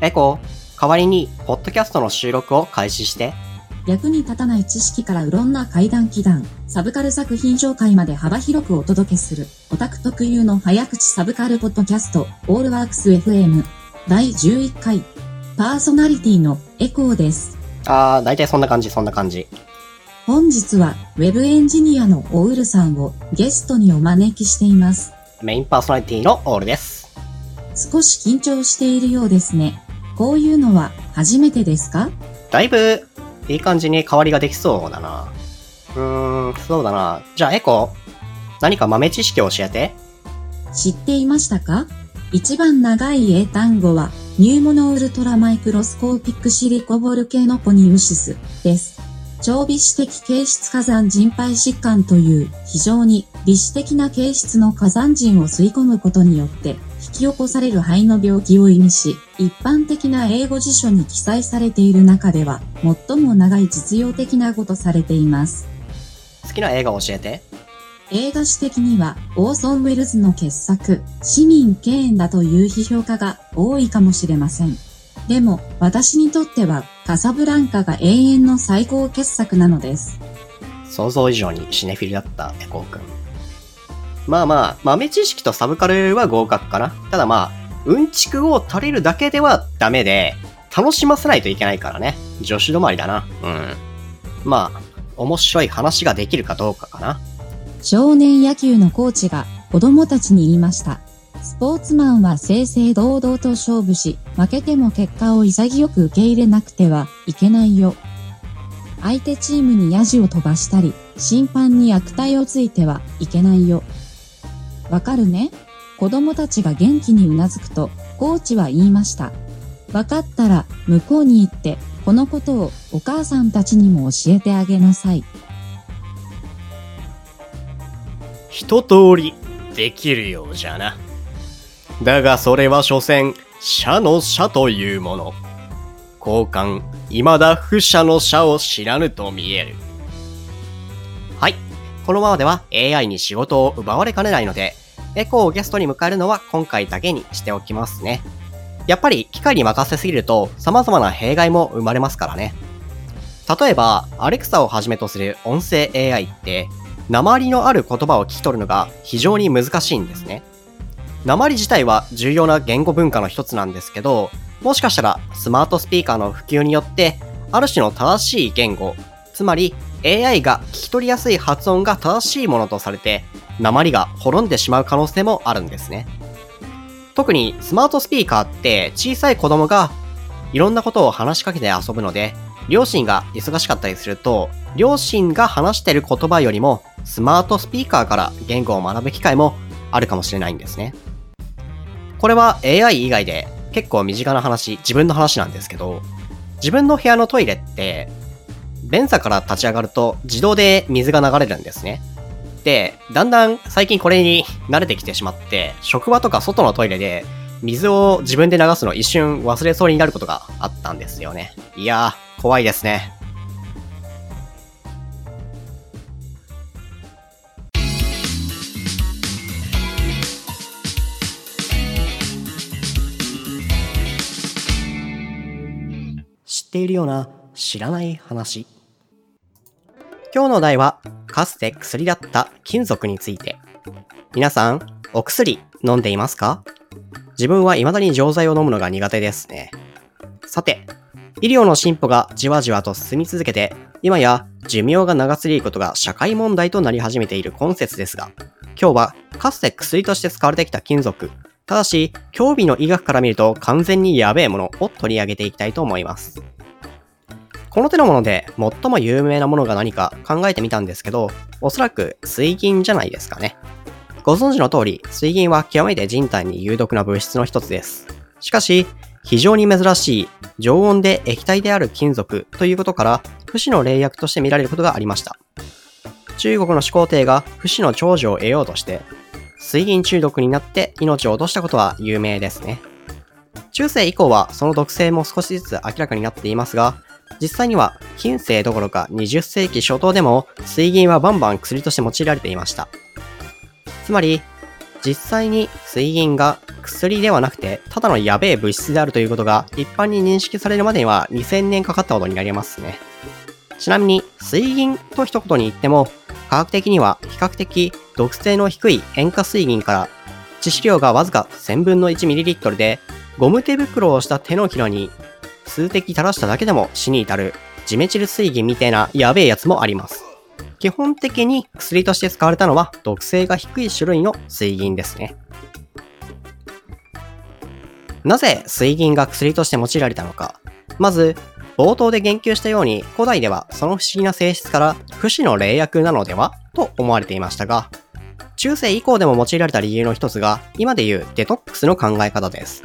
エコー、代わりに、ポッドキャストの収録を開始して。役に立たない知識からうろんな怪談祈談、サブカル作品紹介まで幅広くお届けする、オタク特有の早口サブカルポッドキャスト、オールワークス FM、第11回、パーソナリティのエコーです。あー、だいたいそんな感じ、そんな感じ。本日は、ウェブエンジニアのオウルさんをゲストにお招きしています。メインパーソナリティのオールです。少し緊張しているようですね。こういうのは初めてですか？だいぶ、いい感じに変わりができそうだな。うーん、そうだな。じゃあ、エコ、何か豆知識を教えて。知っていましたか？一番長い英単語は、ニューモノウルトラマイクロスコーピックシリコボルケノポニウシスです。超微子的形質火山人肺疾患という非常に微子的な形質の火山人を吸い込むことによって引き起こされる肺の病気を意味し、一般的な英語辞書に記載されている中では最も長い実用的な語とされています。好きな映画を教えて。映画史的にはオーソン・ウェルズの傑作、市民敬遠だという批評家が多いかもしれません。でも私にとってはカサブランカが永遠の最高傑作なのです。想像以上にシネフィルだったエコーくん。まあまあ、豆知識とサブカルは合格かな。ただまあ、うんちくを垂れるだけではダメで、楽しませないといけないからね。女子止まりだな。うん。まあ、面白い話ができるかどうかかな。少年野球のコーチが子供たちに言いました。スポーツマンは正々堂々と勝負し、負けても結果を潔く受け入れなくてはいけないよ。相手チームにヤジを飛ばしたり、審判に悪態をついてはいけないよ。わかるね？子供たちが元気にうなずくと、コーチは言いました。わかったら、向こうに行って、このことをお母さんたちにも教えてあげなさい。一通りできるようじゃな。だがそれは所詮、社の社というもの。交換、未だ不社の社を知らぬと見える。このままでは AI に仕事を奪われかねないので、エコーをゲストに迎えるのは今回だけにしておきますね。やっぱり機械に任せすぎると様々な弊害も生まれますからね。例えば、アレクサをはじめとする音声 AI って、鉛のある言葉を聞き取るのが非常に難しいんですね。鉛自体は重要な言語文化の一つなんですけど、もしかしたらスマートスピーカーの普及によって、ある種の正しい言語、つまり AI が聞き取りやすい発音が正しいものとされて、鉛が滅んでしまう可能性もあるんですね。特にスマートスピーカーって小さい子供がいろんなことを話しかけて遊ぶので、両親が忙しかったりすると、両親が話してる言葉よりもスマートスピーカーから言語を学ぶ機会もあるかもしれないんですね。これは AI 以外で結構身近な話、自分の話なんですけど、自分の部屋のトイレって、便座から立ち上がると自動で水が流れるんですね。で、だんだん最近これに慣れてきてしまって、職場とか外のトイレで水を自分で流すの一瞬忘れそうになることがあったんですよね。いやー、怖いですね。知っているような知らない話。今日の題は、かつて薬だった金属について。皆さん、お薬飲んでいますか？自分は未だに錠剤を飲むのが苦手ですね。さて、医療の進歩がじわじわと進み続けて、今や寿命が長すぎることが社会問題となり始めている今節ですが、今日はかつて薬として使われてきた金属、ただし、興味の医学から見ると完全にやべえものを取り上げていきたいと思います。この手のもので最も有名なものが何か考えてみたんですけど、おそらく水銀じゃないですかね。ご存知の通り、水銀は極めて人体に有毒な物質の一つです。しかし、非常に珍しい常温で液体である金属ということから、不死の霊薬として見られることがありました。中国の始皇帝が不死の長寿を得ようとして、水銀中毒になって命を落としたことは有名ですね。中世以降はその毒性も少しずつ明らかになっていますが、実際には近世どころか20世紀初頭でも水銀はバンバン薬として用いられていました。つまり、実際に水銀が薬ではなくて、ただのやべえ物質であるということが一般に認識されるまでには2000年かかったことになりますね。ちなみに、水銀と一言に言っても、科学的には比較的毒性の低い塩化水銀から致死量がわずか1000分の 1ml で、ゴム手袋をした手のひらに数滴垂らしただけでも死に至るジメチル水銀みたいなやべえやつもあります。基本的に薬として使われたのは毒性が低い種類の水銀ですね。なぜ水銀が薬として用いられたのか。まず、冒頭で言及したように、古代ではその不思議な性質から不死の霊薬なのではと思われていましたが、中世以降でも用いられた理由の一つが、今でいうデトックスの考え方です。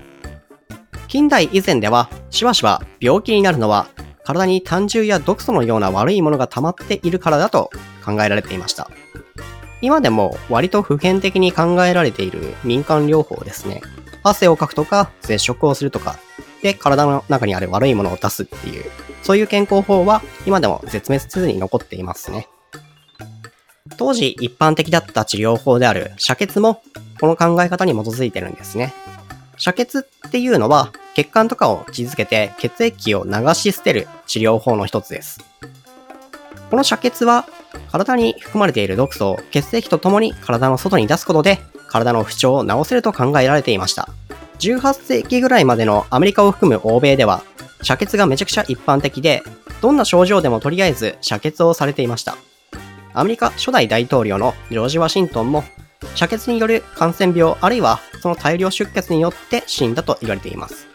近代以前では、しばしば病気になるのは体に胆汁や毒素のような悪いものが溜まっているからだと考えられていました。今でも割と普遍的に考えられている民間療法ですね。汗をかくとか、接触をするとか、で、体の中にある悪いものを出すっていう、そういう健康法は今でも絶滅せずに残っていますね。当時一般的だった治療法である遮血も、この考え方に基づいてるんですね。遮血っていうのは、血管とかを傷つけて血液を流し捨てる治療法の一つです。この遮血は体に含まれている毒素を血液とともに体の外に出すことで体の不調を治せると考えられていました。18世紀ぐらいまでのアメリカを含む欧米では遮血がめちゃくちゃ一般的でどんな症状でもとりあえず遮血をされていました。アメリカ初代大統領のジョージ・ワシントンも遮血による感染病あるいはその大量出血によって死んだと言われています。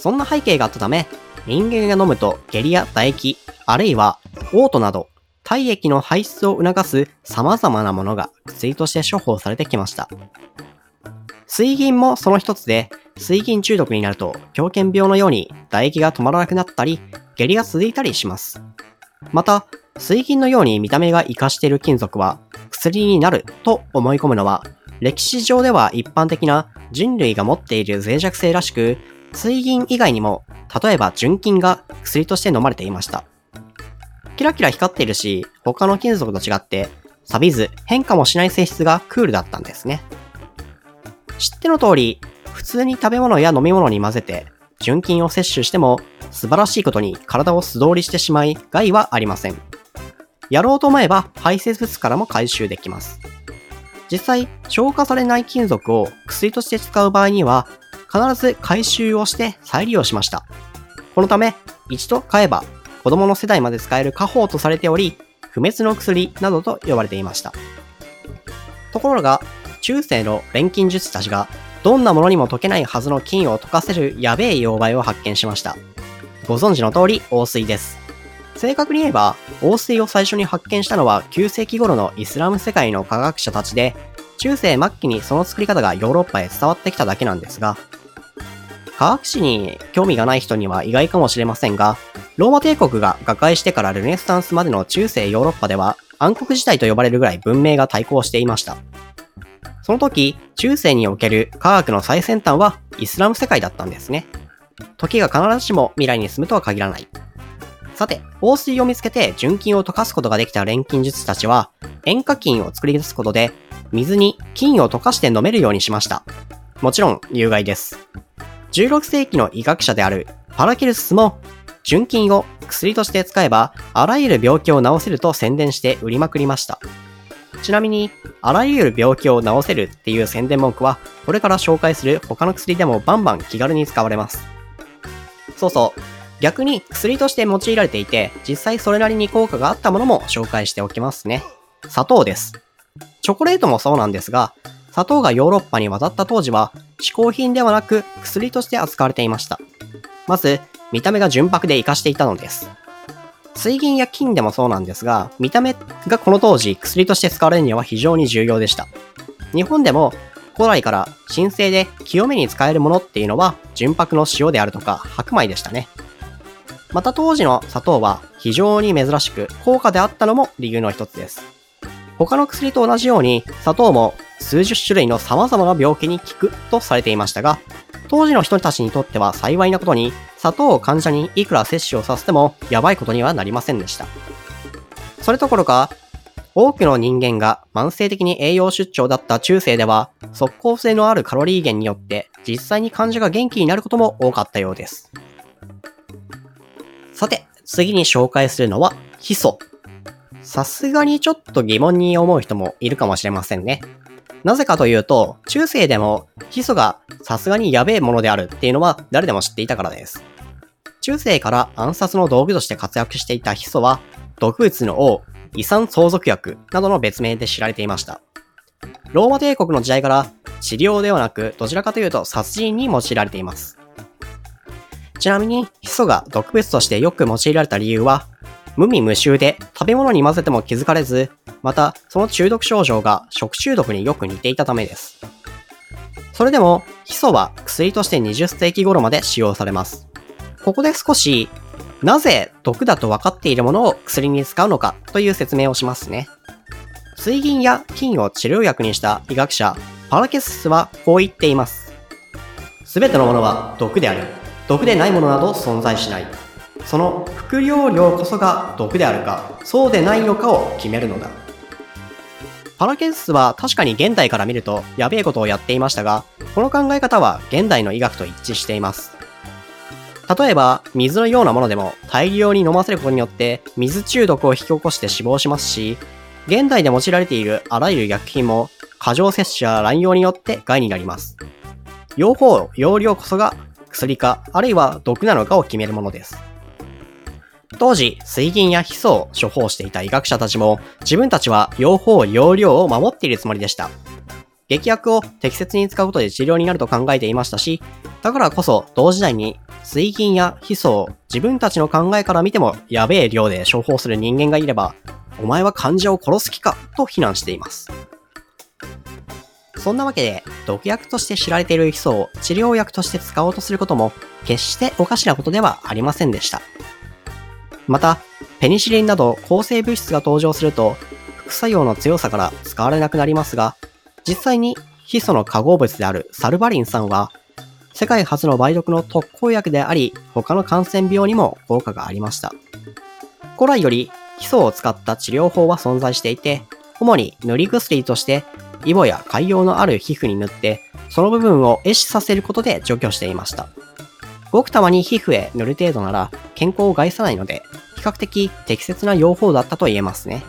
そんな背景があったため、人間が飲むと下痢や唾液、あるいは嘔吐など、体液の排出を促す様々なものが薬として処方されてきました。水銀もその一つで、水銀中毒になると狂犬病のように唾液が止まらなくなったり、下痢が続いたりします。また、水銀のように見た目が活かしている金属は薬になると思い込むのは、歴史上では一般的な人類が持っている脆弱性らしく、水銀以外にも、例えば純金が薬として飲まれていました。キラキラ光っているし、他の金属と違って、錆びず変化もしない性質がクールだったんですね。知っての通り、普通に食べ物や飲み物に混ぜて、純金を摂取しても、素晴らしいことに体を素通りしてしまい、害はありません。やろうと思えば排泄物からも回収できます。実際、消化されない金属を薬として使う場合には、必ず回収をして再利用しました。このため、一度買えば子供の世代まで使える家宝とされており、不滅の薬などと呼ばれていました。ところが、中世の錬金術師たちが、どんなものにも溶けないはずの金を溶かせるやべえ溶媒を発見しました。ご存知の通り、王水です。正確に言えば、王水を最初に発見したのは9世紀頃のイスラム世界の科学者たちで、中世末期にその作り方がヨーロッパへ伝わってきただけなんですが、科学史に興味がない人には意外かもしれませんが、ローマ帝国が瓦解してからルネッサンスまでの中世ヨーロッパでは暗黒時代と呼ばれるぐらい文明が対抗していました。その時、中世における科学の最先端はイスラム世界だったんですね。時が必ずしも未来に進むとは限らない。さて、放水を見つけて純金を溶かすことができた錬金術師たちは、塩化金を作り出すことで、水に金を溶かして飲めるようにしました。もちろん、有害です。16世紀の医学者であるパラケルスも純金を薬として使えばあらゆる病気を治せると宣伝して売りまくりました。ちなみに、あらゆる病気を治せるっていう宣伝文句は、これから紹介する他の薬でもバンバン気軽に使われます。そうそう。逆に薬として用いられていて、実際それなりに効果があったものも紹介しておきますね。砂糖です。チョコレートもそうなんですが、砂糖がヨーロッパに渡った当時は、嗜好品ではなく薬として扱われていました。まず、見た目が純白で活かしていたのです。水銀や金でもそうなんですが、見た目がこの当時薬として使われるには非常に重要でした。日本でも古来から神聖で清めに使えるものっていうのは純白の塩であるとか白米でしたね。また当時の砂糖は非常に珍しく高価であったのも理由の一つです。他の薬と同じように砂糖も数十種類の様々な病気に効くとされていましたが、当時の人たちにとっては幸いなことに、砂糖を患者にいくら摂取をさせてもやばいことにはなりませんでした。それどころか、多くの人間が慢性的に栄養出張だった中世では、速効性のあるカロリー源によって実際に患者が元気になることも多かったようです。さて、次に紹介するのは、ヒ素。さすがにちょっと疑問に思う人もいるかもしれませんね。なぜかというと、中世でもヒ素がさすがにやべえものであるっていうのは誰でも知っていたからです。中世から暗殺の道具として活躍していたヒ素は、毒物の王、遺産相続薬などの別名で知られていました。ローマ帝国の時代から治療ではなく、どちらかというと殺人に用いられています。ちなみに、ヒ素が毒物としてよく用いられた理由は、無味無臭で食べ物に混ぜても気づかれず、またその中毒症状が食中毒によく似ていたためです。それでも、ヒ素は薬として20世紀頃まで使用されます。ここで少し、なぜ毒だと分かっているものを薬に使うのかという説明をしますね。水銀や菌を治療薬にした医学者、パラケススはこう言っています。すべてのものは毒である。毒でないものなど存在しない。その副用量こそが毒であるか、そうでないのかを決めるのだ。パラケススは確かに現代から見るとやべえことをやっていましたが、この考え方は現代の医学と一致しています。例えば、水のようなものでも大量に飲ませることによって水中毒を引き起こして死亡しますし、現代で用いられているあらゆる薬品も過剰摂取や乱用によって害になります。用法、用量こそが薬か、あるいは毒なのかを決めるものです。当時、水銀やヒ素を処方していた医学者たちも、自分たちは用法、用量を守っているつもりでした。劇薬を適切に使うことで治療になると考えていましたし、だからこそ同時代に水銀やヒ素を自分たちの考えから見てもやべえ量で処方する人間がいれば、お前は患者を殺す気かと非難しています。そんなわけで、毒薬として知られているヒ素を治療薬として使おうとすることも、決しておかしなことではありませんでした。また、ペニシリンなど抗生物質が登場すると、副作用の強さから使われなくなりますが、実際にヒ素の化合物であるサルバリン酸は、世界初の梅毒の特効薬であり、他の感染病にも効果がありました。古来よりヒ素を使った治療法は存在していて、主に塗り薬として、イボや潰瘍のある皮膚に塗って、その部分を壊死させることで除去していました。ごくたまに皮膚へ塗る程度なら健康を害さないので、比較的適切な用法だったと言えますね。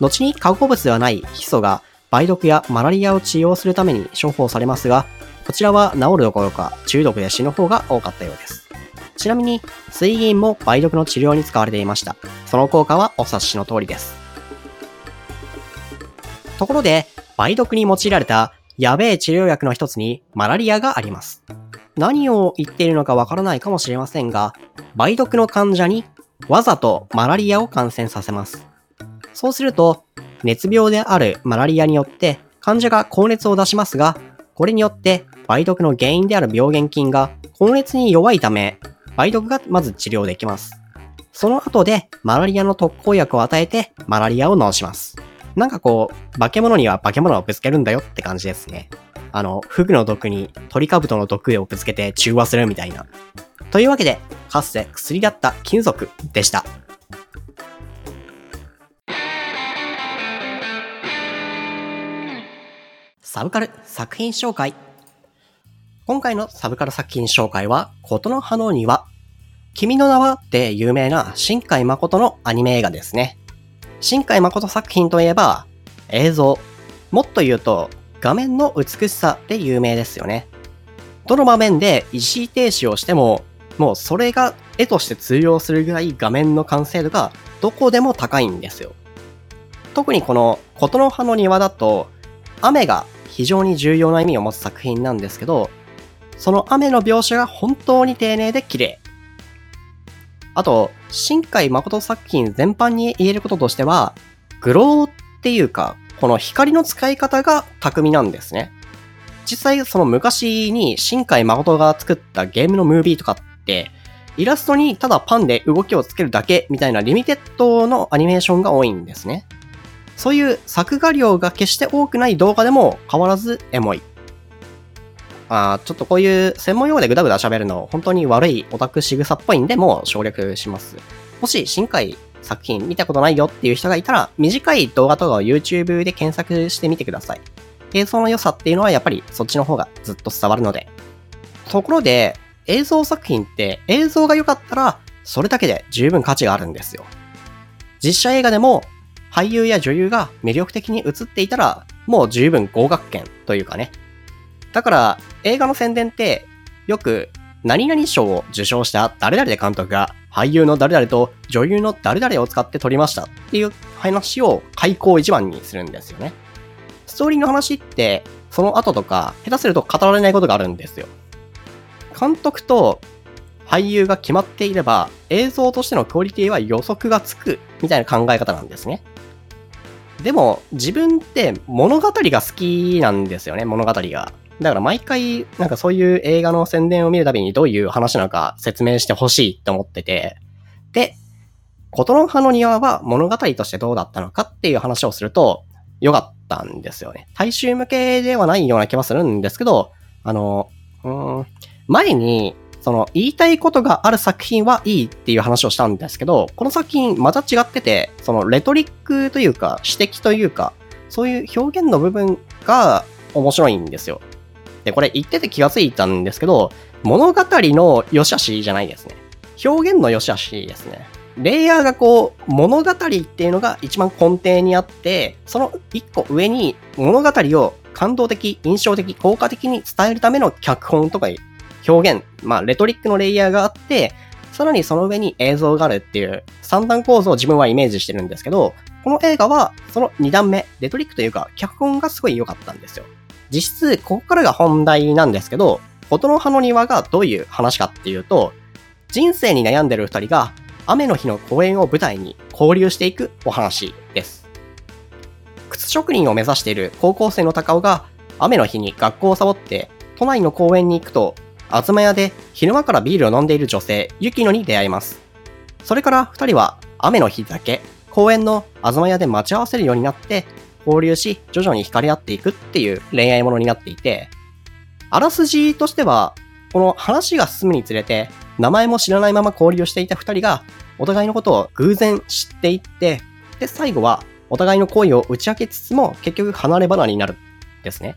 後に化合物ではないヒ素が梅毒やマラリアを治療するために処方されますが、こちらは治るどころか中毒で死ぬ方が多かったようです。ちなみに、水銀も梅毒の治療に使われていました。その効果はお察しの通りです。ところで、梅毒に用いられたやべえ治療薬の一つにマラリアがあります。何を言っているのかわからないかもしれませんが、梅毒の患者にわざとマラリアを感染させます。そうすると、熱病であるマラリアによって患者が高熱を出しますが、これによって梅毒の原因である病原菌が高熱に弱いため、梅毒がまず治療できます。その後でマラリアの特効薬を与えてマラリアを治します。なんかこう、化け物には化け物をぶつけるんだよって感じですね。あの、フグの毒にトリカブトの毒をぶつけて中和するみたいな。というわけで、かつて薬だった金属でした。サブカル作品紹介。今回のサブカル作品紹介は、ことの葉の庭。君の名はで有名な新海誠のアニメ映画ですね。新海誠作品といえば、映像。もっと言うと、画面の美しさで有名ですよね。どの場面で一時停止をしても、もうそれが絵として通用するぐらい画面の完成度がどこでも高いんですよ。特にこの琴の葉の庭だと、雨が非常に重要な意味を持つ作品なんですけど、その雨の描写が本当に丁寧で綺麗。あと、新海誠作品全般に言えることとしては、グローっていうか、この光の使い方が巧みなんですね。実際その昔に新海誠が作ったゲームのムービーとかって、イラストにただパンで動きをつけるだけみたいなリミテッドのアニメーションが多いんですね。そういう作画量が決して多くない動画でも変わらずエモい。あちょっとこういう専門用語でグダグダ喋るの本当に悪いオタク仕草っぽいんでもう省略します。もし新海作品見たことないよっていう人がいたら、短い動画とかを YouTube で検索してみてください。映像の良さっていうのはやっぱりそっちの方がずっと伝わるので。ところで、映像作品って映像が良かったら、それだけで十分価値があるんですよ。実写映画でも俳優や女優が魅力的に映っていたら、もう十分合格圏というかね。だから映画の宣伝ってよく何々賞を受賞した誰々で監督が俳優の誰々と女優の誰々を使って撮りましたっていう話を開口一番にするんですよね。ストーリーの話ってその後とか下手すると語られないことがあるんですよ。監督と俳優が決まっていれば映像としてのクオリティは予測がつくみたいな考え方なんですね。でも自分って物語が好きなんですよね、物語が。だから毎回、なんかそういう映画の宣伝を見るたびにどういう話なのか説明してほしいって思ってて、で、ことの葉の庭は物語としてどうだったのかっていう話をすると、良かったんですよね。大衆向けではないような気はするんですけど、あの、うん、前に、その、言いたいことがある作品はいいっていう話をしたんですけど、この作品また違ってて、その、レトリックというか、指摘というか、そういう表現の部分が面白いんですよ。で、これ言ってて気がついたんですけど、物語の良し悪しじゃないですね。表現の良し悪しですね。レイヤーがこう、物語っていうのが一番根底にあって、その一個上に物語を感動的、印象的、効果的に伝えるための脚本とか表現、まあ、レトリックのレイヤーがあって、さらにその上に映像があるっていう三段構造を自分はイメージしてるんですけど、この映画はその二段目、レトリックというか脚本がすごい良かったんですよ。実質、ここからが本題なんですけど、琴の葉の庭がどういう話かっていうと、人生に悩んでる二人が雨の日の公園を舞台に交流していくお話です。靴職人を目指している高校生の高尾が雨の日に学校をサボって都内の公園に行くと、東屋で昼間からビールを飲んでいる女性、雪乃に出会います。それから二人は雨の日だけ公園の東屋で待ち合わせるようになって交流し、徐々に惹かれ合っていくっていう恋愛ものになっていて、あらすじとしては、この話が進むにつれて、名前も知らないまま交流していた二人が、お互いのことを偶然知っていって、で、最後は、お互いの恋を打ち明けつつも、結局離れ離れになる。ですね。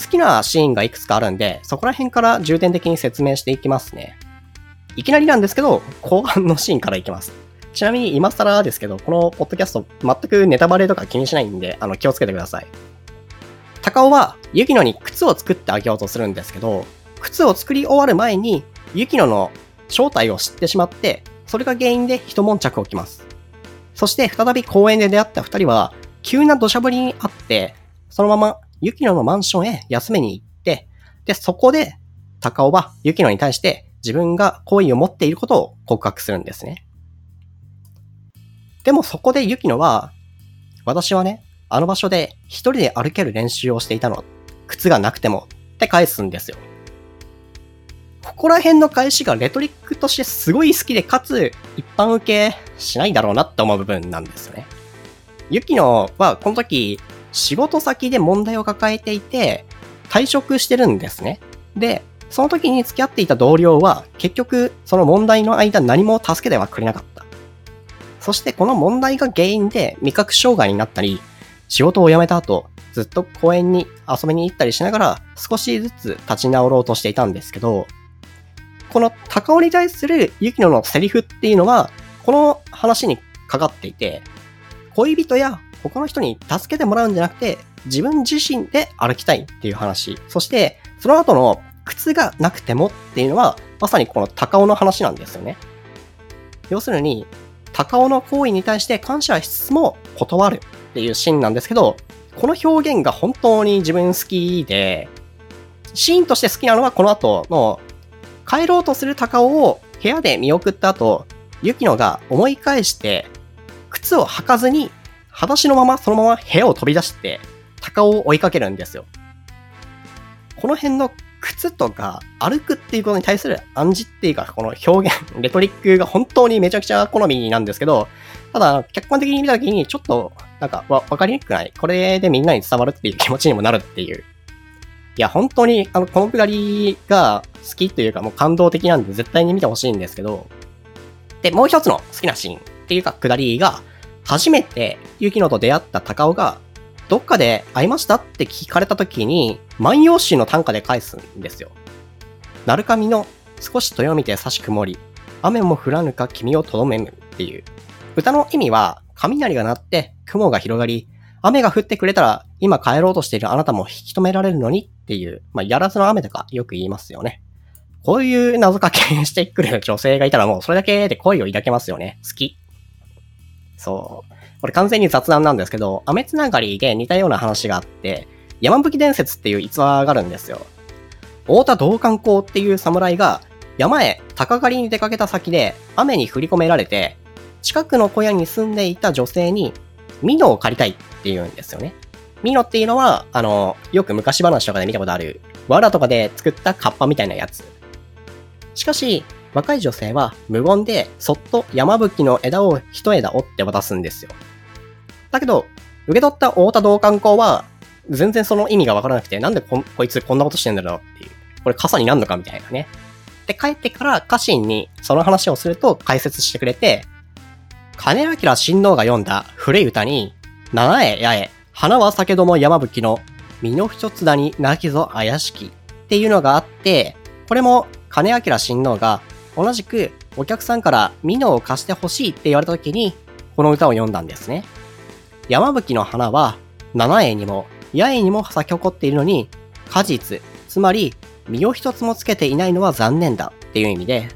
好きなシーンがいくつかあるんで、そこら辺から重点的に説明していきますね。いきなりなんですけど、後半のシーンからいきます。ちなみに今更ですけど、このポッドキャスト全くネタバレとか気にしないんで、あの、気をつけてください。高尾は、ユキノに靴を作ってあげようとするんですけど、靴を作り終わる前に、ユキノの正体を知ってしまって、それが原因で一悶着起きます。そして再び公園で出会った二人は、急な土砂降りにあって、そのままユキノのマンションへ休めに行って、で、そこで、高尾はユキノに対して自分が好意を持っていることを告白するんですね。でもそこでユキノは、私はね、あの場所で一人で歩ける練習をしていたの。靴がなくても。って返すんですよ。ここら辺の返しがレトリックとしてすごい好きで、かつ一般受けしないだろうなって思う部分なんですよね。ユキノはこの時仕事先で問題を抱えていて退職してるんですね。で、その時に付き合っていた同僚は結局その問題の間何も助けてはくれなかった。そしてこの問題が原因で味覚障害になったり、仕事を辞めた後、ずっと公園に遊びに行ったりしながら少しずつ立ち直ろうとしていたんですけど、この高尾に対するユキノのセリフっていうのは、この話にかかっていて、恋人や他の人に助けてもらうんじゃなくて、自分自身で歩きたいっていう話。そして、その後の靴がなくてもっていうのは、まさにこの高尾の話なんですよね。要するに、高尾の行為に対して感謝しつつも断るっていうシーンなんですけど、この表現が本当に自分好きで、シーンとして好きなのはこの後の、帰ろうとする高尾を部屋で見送った後、ユキノが思い返して、靴を履かずに、裸足のままそのまま部屋を飛び出して、高尾を追いかけるんですよ。この辺の靴とか歩くっていうことに対する暗示っていうか、この表現、レトリックが本当にめちゃくちゃ好みなんですけど、ただ、客観的に見たときにちょっと、なんかわ、わかりにくくないこれでみんなに伝わるっていう気持ちにもなるっていう。いや、本当に、あの、このくだりが好きというか、もう感動的なんで絶対に見てほしいんですけど、で、もう一つの好きなシーンっていうか下りが、初めてユキノと出会った高尾が、どっかで会いましたって聞かれた時に、万葉集の短歌で返すんですよ。なるかみの少し豊見て差し曇り、雨も降らぬか君をとどめむっていう。歌の意味は、雷が鳴って雲が広がり、雨が降ってくれたら今帰ろうとしているあなたも引き止められるのにっていう、まあ、やらずの雨とかよく言いますよね。こういう謎かけしてくる女性がいたらもうそれだけで恋を抱けますよね。好き。そう。これ完全に雑談なんですけど、雨つながりで似たような話があって、山吹伝説っていう逸話があるんですよ。太田道館公っていう侍が山へ鷹狩りに出かけた先で雨に降り込められて、近くの小屋に住んでいた女性に、ミノを借りたいって言うんですよね。ミノっていうのは、あの、よく昔話とかで見たことある、藁とかで作ったカッパみたいなやつ。しかし、若い女性は無言でそっと山吹の枝を一枝折って渡すんですよ。だけど、受け取った太田道館公は、全然その意味がわからなくて、なんでここいつこんなことしてんだろうっていう。これ傘になんのかみたいなね。で、帰ってから家臣にその話をすると解説してくれて、金明親王が読んだ古い歌に、七重八重、花は酒ども山吹の、身の一つだに泣きぞ怪しきっていうのがあって、これも金明親王が同じくお客さんから美濃を貸してほしいって言われた時に、この歌を読んだんですね。山吹の花は、七重にも、八重にも咲き誇っているのに、果実、つまり実を一つもつけていないのは残念だっていう意味で、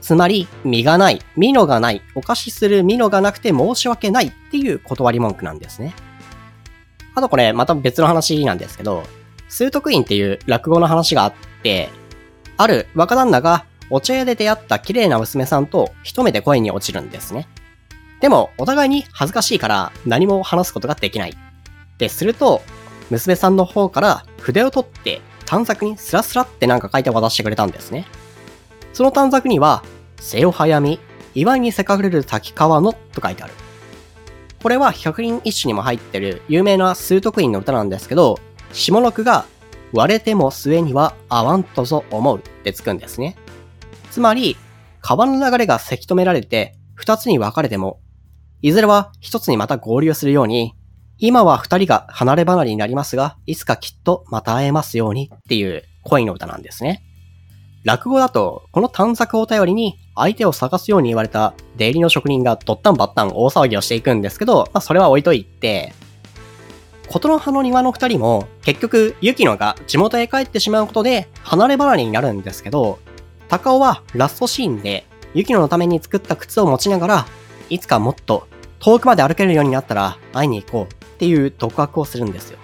つまり、実がない、実のがない、お貸しする実のがなくて申し訳ないっていう断り文句なんですね。あとこれ、また別の話なんですけど、数徳院っていう落語の話があって、ある若旦那がお茶屋で出会った綺麗な娘さんと一目で声に落ちるんですね。でも、お互いに恥ずかしいから何も話すことができない。で、すると、娘さんの方から筆を取って短冊にスラスラってなんか書いて渡してくれたんですね。その短冊には、瀬を早み、岩にせかれる滝川のと書いてある。これは百人一首にも入ってる有名な数徳院の歌なんですけど、下の句が、割れても末には合わんとぞ思うってつくんですね。つまり、川の流れがせき止められて、二つに分かれても、いずれは一つにまた合流するように、今は二人が離れ離れになりますが、いつかきっとまた会えますようにっていう恋の歌なんですね。落語だと、この探索を頼りに相手を探すように言われた出入りの職人がドッタンバッタン大騒ぎをしていくんですけど、まあそれは置いといて、琴の葉の庭の二人も結局雪乃が地元へ帰ってしまうことで離れ離れになるんですけど、高尾はラストシーンで雪乃のために作った靴を持ちながら、いつかもっと遠くまで歩けるようになったら会いに行こうっていう独白をするんですよ。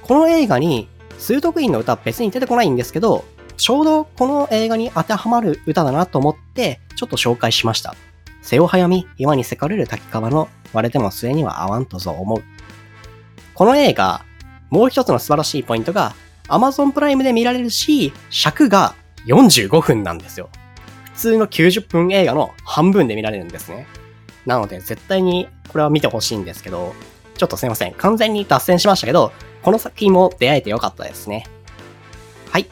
この映画に、数徳院の歌別に出てこないんですけど、ちょうどこの映画に当てはまる歌だなと思って、ちょっと紹介しました。瀬を早み、岩にせかれる滝川の割れても末には合わんとぞ思う。この映画、もう一つの素晴らしいポイントが、Amazon プライムで見られるし、尺が45分なんですよ。普通の90分映画の半分で見られるんですね。なので、絶対にこれは見てほしいんですけど、ちょっとすいません。完全に脱線しましたけど、この作品も出会えてよかったですね。はい。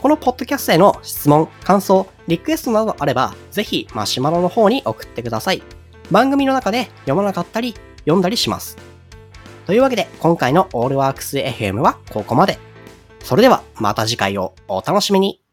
このポッドキャストへの質問、感想、リクエストなどあれば、ぜひマシュマロの方に送ってください。番組の中で読まなかったり、読んだりします。というわけで、今回のオールワークス FM はここまで。それでは、また次回をお楽しみに。